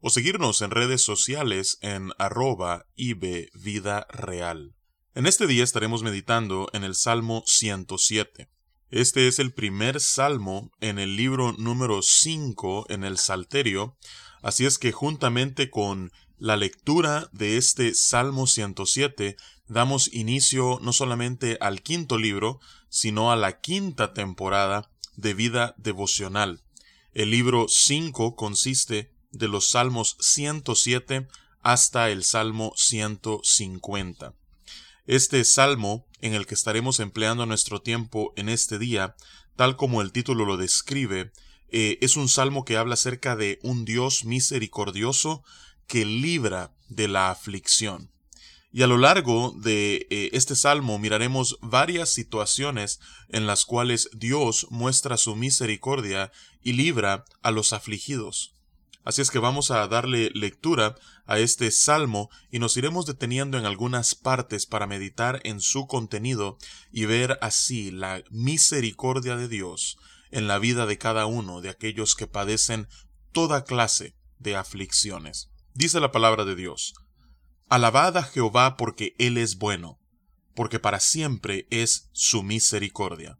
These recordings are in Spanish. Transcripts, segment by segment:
o seguirnos en redes sociales en arroba Vida Real. En este día estaremos meditando en el Salmo 107. Este es el primer salmo en el libro número 5 en el Salterio, así es que juntamente con la lectura de este Salmo 107 damos inicio no solamente al quinto libro, sino a la quinta temporada de vida devocional. El libro 5 consiste de los Salmos 107 hasta el Salmo 150. Este salmo, en el que estaremos empleando nuestro tiempo en este día, tal como el título lo describe, eh, es un salmo que habla acerca de un Dios misericordioso que libra de la aflicción. Y a lo largo de eh, este salmo miraremos varias situaciones en las cuales Dios muestra su misericordia y libra a los afligidos. Así es que vamos a darle lectura a este salmo y nos iremos deteniendo en algunas partes para meditar en su contenido y ver así la misericordia de Dios en la vida de cada uno de aquellos que padecen toda clase de aflicciones. Dice la palabra de Dios, Alabad a Jehová porque Él es bueno, porque para siempre es su misericordia.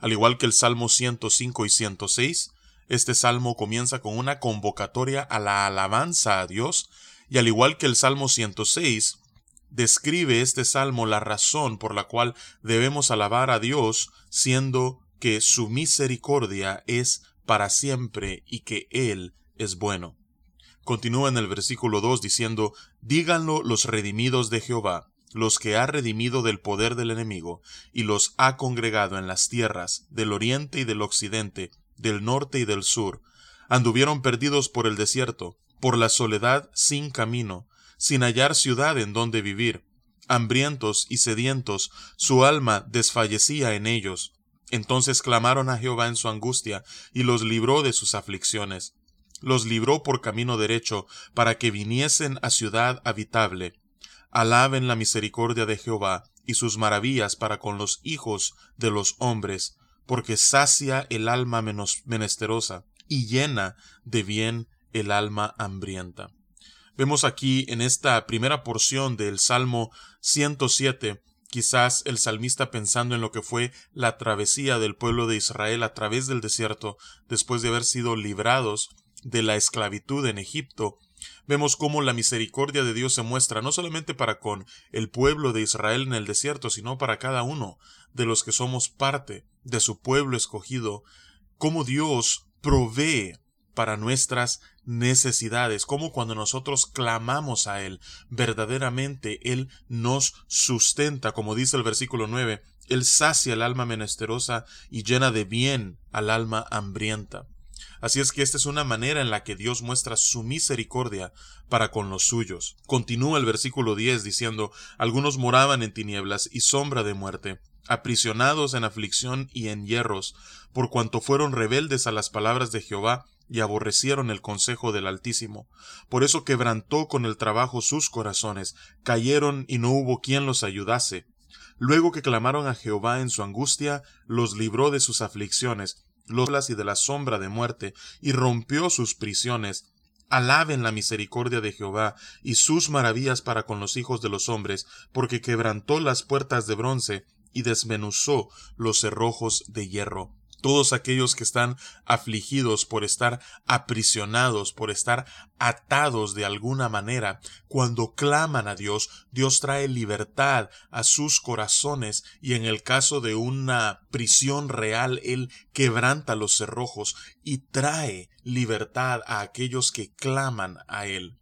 Al igual que el Salmo 105 y 106, este salmo comienza con una convocatoria a la alabanza a Dios, y al igual que el Salmo 106, describe este salmo la razón por la cual debemos alabar a Dios, siendo que su misericordia es para siempre y que Él es bueno. Continúa en el versículo 2 diciendo, Díganlo los redimidos de Jehová, los que ha redimido del poder del enemigo, y los ha congregado en las tierras del oriente y del occidente, del norte y del sur, anduvieron perdidos por el desierto, por la soledad sin camino, sin hallar ciudad en donde vivir, hambrientos y sedientos, su alma desfallecía en ellos. Entonces clamaron a Jehová en su angustia, y los libró de sus aflicciones. Los libró por camino derecho, para que viniesen a ciudad habitable. Alaben la misericordia de Jehová, y sus maravillas para con los hijos de los hombres, porque sacia el alma menesterosa y llena de bien el alma hambrienta. Vemos aquí en esta primera porción del Salmo 107 quizás el salmista pensando en lo que fue la travesía del pueblo de Israel a través del desierto después de haber sido librados de la esclavitud en Egipto vemos cómo la misericordia de Dios se muestra no solamente para con el pueblo de Israel en el desierto, sino para cada uno de los que somos parte de su pueblo escogido, cómo Dios provee para nuestras necesidades, cómo cuando nosotros clamamos a Él, verdaderamente Él nos sustenta, como dice el versículo 9, Él sacia el alma menesterosa y llena de bien al alma hambrienta. Así es que esta es una manera en la que Dios muestra su misericordia para con los suyos. Continúa el versículo 10 diciendo, algunos moraban en tinieblas y sombra de muerte, aprisionados en aflicción y en hierros, por cuanto fueron rebeldes a las palabras de Jehová y aborrecieron el consejo del Altísimo. Por eso quebrantó con el trabajo sus corazones, cayeron y no hubo quien los ayudase. Luego que clamaron a Jehová en su angustia, los libró de sus aflicciones, los y de la sombra de muerte, y rompió sus prisiones. Alaben la misericordia de Jehová y sus maravillas para con los hijos de los hombres, porque quebrantó las puertas de bronce y desmenuzó los cerrojos de hierro todos aquellos que están afligidos por estar aprisionados, por estar atados de alguna manera, cuando claman a Dios, Dios trae libertad a sus corazones y en el caso de una prisión real, Él quebranta los cerrojos y trae libertad a aquellos que claman a Él.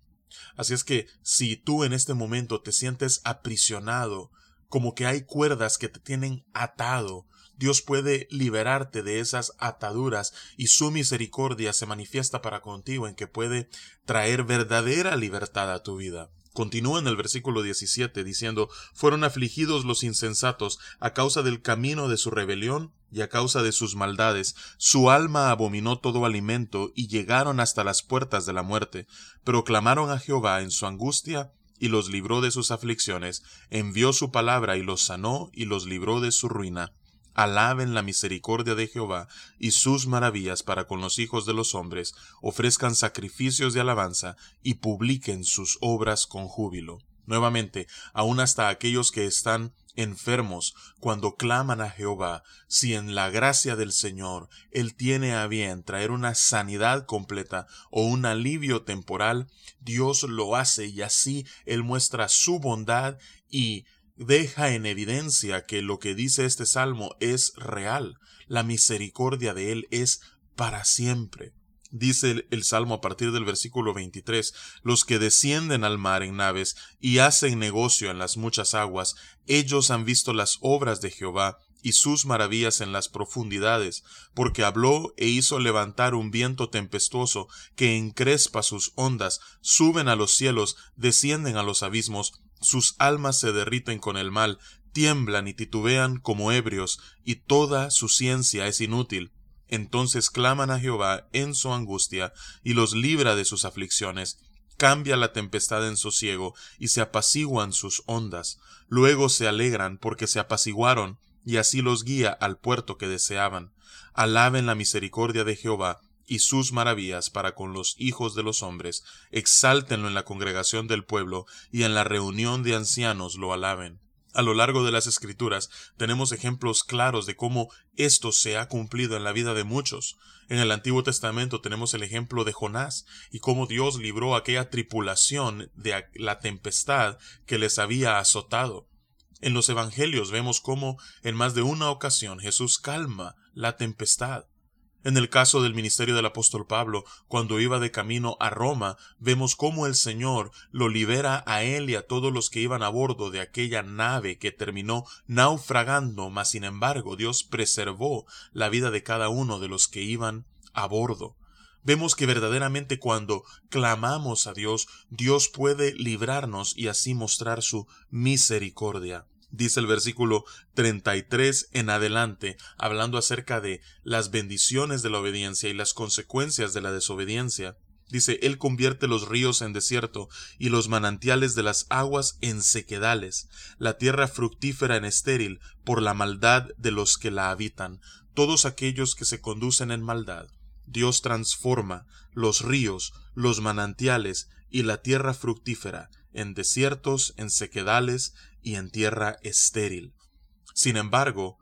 Así es que si tú en este momento te sientes aprisionado, como que hay cuerdas que te tienen atado, Dios puede liberarte de esas ataduras y su misericordia se manifiesta para contigo en que puede traer verdadera libertad a tu vida. Continúa en el versículo 17 diciendo, fueron afligidos los insensatos a causa del camino de su rebelión y a causa de sus maldades. Su alma abominó todo alimento y llegaron hasta las puertas de la muerte. Pero clamaron a Jehová en su angustia y los libró de sus aflicciones, envió su palabra y los sanó y los libró de su ruina. Alaben la misericordia de Jehová y sus maravillas para con los hijos de los hombres, ofrezcan sacrificios de alabanza y publiquen sus obras con júbilo. Nuevamente, aun hasta aquellos que están enfermos, cuando claman a Jehová, si en la gracia del Señor Él tiene a bien traer una sanidad completa o un alivio temporal, Dios lo hace y así Él muestra su bondad y deja en evidencia que lo que dice este salmo es real. La misericordia de Él es para siempre. Dice el, salmo a partir del versículo 23, los que descienden al mar en naves y hacen negocio en las muchas aguas, ellos han visto las obras de Jehová y sus maravillas en las profundidades, porque habló e hizo levantar un viento tempestuoso que encrespa sus ondas, suben a los cielos, descienden a los abismos, sus almas se derriten con el mal, tiemblan y titubean como ebrios, y toda su ciencia es inútil. Entonces claman a Jehová en su angustia, y los libra de sus aflicciones, cambia la tempestad en sosiego, y se apaciguan sus ondas. Luego se alegran porque se apaciguaron, y así los guía al puerto que deseaban. Alaben la misericordia de Jehová, y sus maravillas para con los hijos de los hombres, exáltenlo en la congregación del pueblo, y en la reunión de ancianos lo alaben. A lo largo de las escrituras tenemos ejemplos claros de cómo esto se ha cumplido en la vida de muchos. En el Antiguo Testamento tenemos el ejemplo de Jonás y cómo Dios libró aquella tripulación de la tempestad que les había azotado. En los Evangelios vemos cómo en más de una ocasión Jesús calma la tempestad. En el caso del ministerio del apóstol Pablo, cuando iba de camino a Roma, vemos cómo el Señor lo libera a él y a todos los que iban a bordo de aquella nave que terminó naufragando, mas sin embargo Dios preservó la vida de cada uno de los que iban a bordo. Vemos que verdaderamente cuando clamamos a Dios, Dios puede librarnos y así mostrar su misericordia dice el versículo 33 en adelante, hablando acerca de las bendiciones de la obediencia y las consecuencias de la desobediencia. Dice, Él convierte los ríos en desierto y los manantiales de las aguas en sequedales, la tierra fructífera en estéril por la maldad de los que la habitan, todos aquellos que se conducen en maldad. Dios transforma los ríos, los manantiales y la tierra fructífera en desiertos, en sequedales y en tierra estéril. Sin embargo,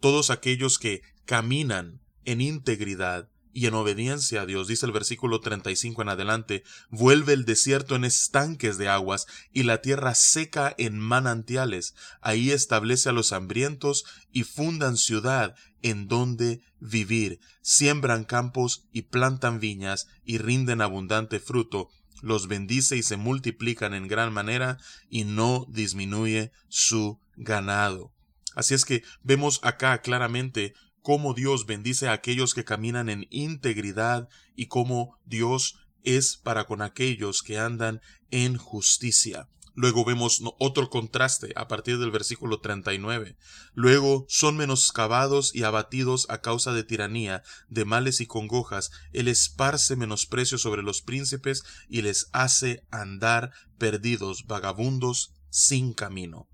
todos aquellos que caminan en integridad y en obediencia a Dios, dice el versículo 35 en adelante, vuelve el desierto en estanques de aguas y la tierra seca en manantiales. Ahí establece a los hambrientos y fundan ciudad en donde vivir. Siembran campos y plantan viñas y rinden abundante fruto los bendice y se multiplican en gran manera y no disminuye su ganado. Así es que vemos acá claramente cómo Dios bendice a aquellos que caminan en integridad y cómo Dios es para con aquellos que andan en justicia. Luego vemos otro contraste a partir del versículo 39. Luego son menoscabados y abatidos a causa de tiranía, de males y congojas. Él esparce menosprecio sobre los príncipes y les hace andar perdidos, vagabundos, sin camino.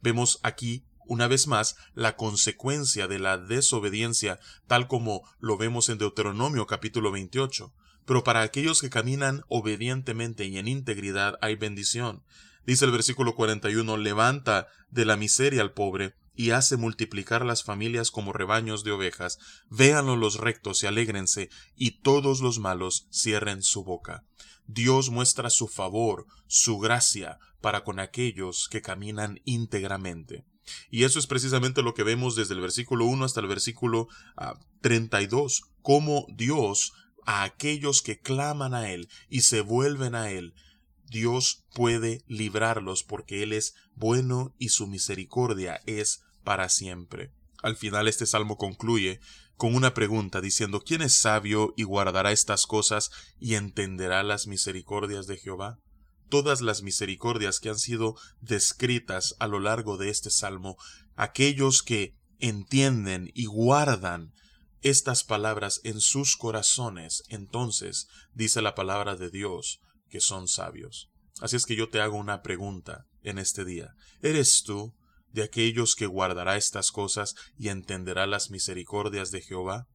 Vemos aquí una vez más la consecuencia de la desobediencia, tal como lo vemos en Deuteronomio capítulo 28. Pero para aquellos que caminan obedientemente y en integridad hay bendición. Dice el versículo 41, levanta de la miseria al pobre y hace multiplicar las familias como rebaños de ovejas. Véanlo los rectos y alégrense, y todos los malos cierren su boca. Dios muestra su favor, su gracia, para con aquellos que caminan íntegramente. Y eso es precisamente lo que vemos desde el versículo 1 hasta el versículo 32, ah, cómo Dios a aquellos que claman a Él y se vuelven a Él, Dios puede librarlos porque Él es bueno y su misericordia es para siempre. Al final este salmo concluye con una pregunta diciendo ¿Quién es sabio y guardará estas cosas y entenderá las misericordias de Jehová? Todas las misericordias que han sido descritas a lo largo de este salmo, aquellos que entienden y guardan estas palabras en sus corazones, entonces dice la palabra de Dios que son sabios. Así es que yo te hago una pregunta en este día. ¿Eres tú de aquellos que guardará estas cosas y entenderá las misericordias de Jehová?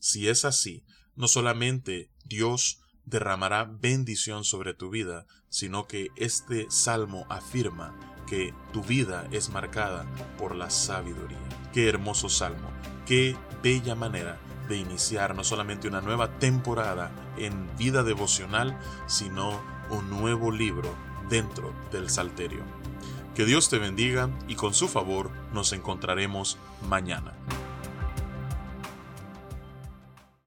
Si es así, no solamente Dios derramará bendición sobre tu vida, sino que este salmo afirma que tu vida es marcada por la sabiduría. Qué hermoso salmo, qué bella manera de iniciar no solamente una nueva temporada en vida devocional, sino un nuevo libro dentro del Salterio. Que Dios te bendiga y con su favor nos encontraremos mañana.